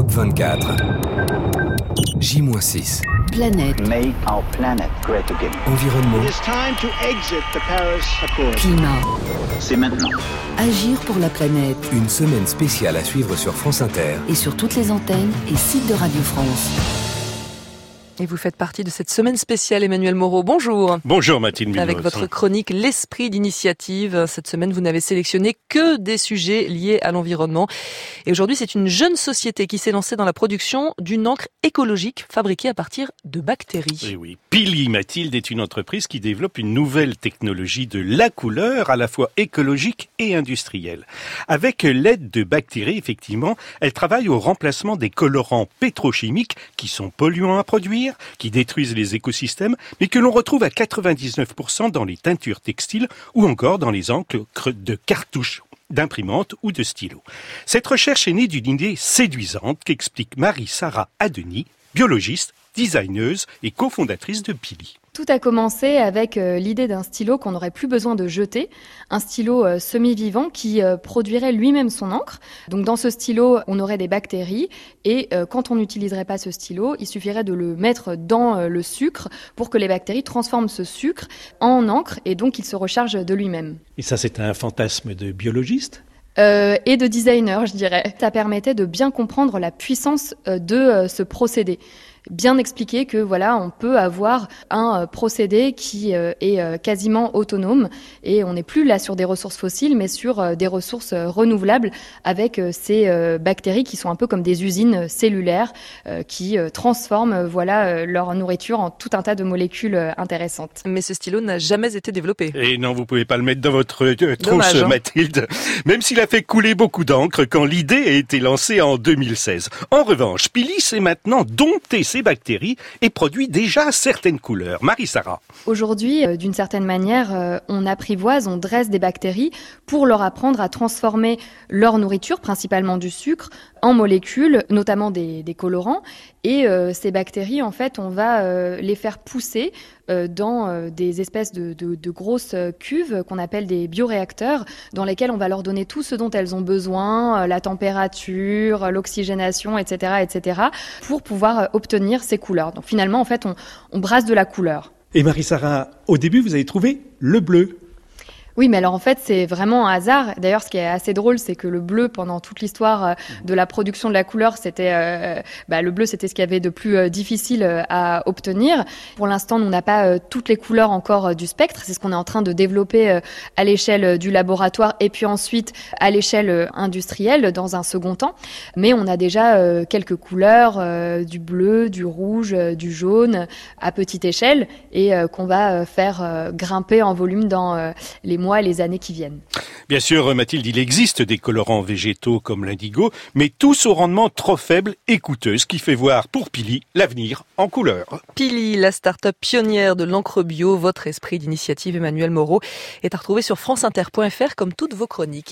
COP24. J-6. Planète, Make our planet great again. Environnement. It is time to exit the Paris Accord. climat, C'est maintenant. agir pour la planète Une semaine spéciale à suivre sur France Inter. et sur toutes les antennes et sites de Radio France. Et vous faites partie de cette semaine spéciale, Emmanuel Moreau. Bonjour. Bonjour Mathilde Munoz. Avec votre chronique L'esprit d'initiative. Cette semaine, vous n'avez sélectionné que des sujets liés à l'environnement. Et aujourd'hui, c'est une jeune société qui s'est lancée dans la production d'une encre écologique fabriquée à partir de bactéries. Oui, oui. Pili Mathilde est une entreprise qui développe une nouvelle technologie de la couleur à la fois écologique et industrielle. Avec l'aide de bactéries, effectivement, elle travaille au remplacement des colorants pétrochimiques qui sont polluants à produire, qui détruisent les écosystèmes, mais que l'on retrouve à 99% dans les teintures textiles ou encore dans les encres de cartouches d'imprimantes ou de stylos. Cette recherche est née d'une idée séduisante qu'explique Marie-Sarah Adeni, biologiste, designeuse et cofondatrice de Pili. Tout a commencé avec euh, l'idée d'un stylo qu'on n'aurait plus besoin de jeter, un stylo euh, semi-vivant qui euh, produirait lui-même son encre. Donc dans ce stylo, on aurait des bactéries et quand on n'utiliserait pas ce stylo, il suffirait de le mettre dans le sucre pour que les bactéries transforment ce sucre en encre et donc il se recharge de lui-même. Et ça, c'est un fantasme de biologiste? Euh, et de designer, je dirais. Ça permettait de bien comprendre la puissance de ce procédé. Bien expliquer que voilà, on peut avoir un euh, procédé qui euh, est euh, quasiment autonome et on n'est plus là sur des ressources fossiles, mais sur des ressources renouvelables avec ces bactéries qui sont un peu comme des usines cellulaires qui transforment voilà leur nourriture en tout un tas de molécules intéressantes. Mais ce stylo n'a jamais été développé. Et non, vous pouvez pas le mettre dans votre euh, tronche, Dommage, hein. Mathilde. Même s'il a fait couler beaucoup d'encre quand l'idée a été lancée en 2016. En revanche, Pili sait maintenant dompter ces bactéries et produit déjà certaines couleurs. Marie-Sarah. Aujourd'hui, euh, d'une certaine manière, euh, on apprivoise, on dresse des bactéries pour leur apprendre à transformer leur nourriture, principalement du sucre, en molécules, notamment des, colorants. Et euh, ces bactéries, en fait, on va les faire pousser dans euh, des espèces de, grosses euh, cuves qu'on appelle des bioréacteurs, dans lesquels on va leur donner tout ce dont elles ont besoin, euh, la température, euh, l'oxygénation, etc., etc., pour pouvoir euh, obtenir ces couleurs. Donc finalement, en fait, on, on brasse de la couleur. Et Marie-Sarah, au début, vous avez trouvé le bleu. Oui, mais alors en fait, c'est vraiment un hasard. D'ailleurs, ce qui est assez drôle, c'est que le bleu, pendant toute l'histoire euh, de la production de la couleur, c'était euh, bah, le bleu, c'était ce qu'il y avait de plus euh, difficile à obtenir. Pour l'instant, on n'a pas euh, toutes les couleurs encore du spectre. C'est ce qu'on est en train de développer à l'échelle du laboratoire et puis ensuite à l'échelle industrielle dans un second temps. Mais on a déjà quelques couleurs, du bleu, du rouge, du jaune, à petite échelle, et qu'on va faire grimper en volume dans les mois et les années qui viennent. Bien sûr, Mathilde, il existe des colorants végétaux comme l'indigo, mais tous au rendement trop faible et coûteux, ce qui fait voir pour Pili l'avenir en couleur. Pili, la start-up pionnière de l'encre bio, votre esprit d'initiative, Emmanuel Moreau, est à retrouver sur franceinter.fr comme toutes vos chroniques.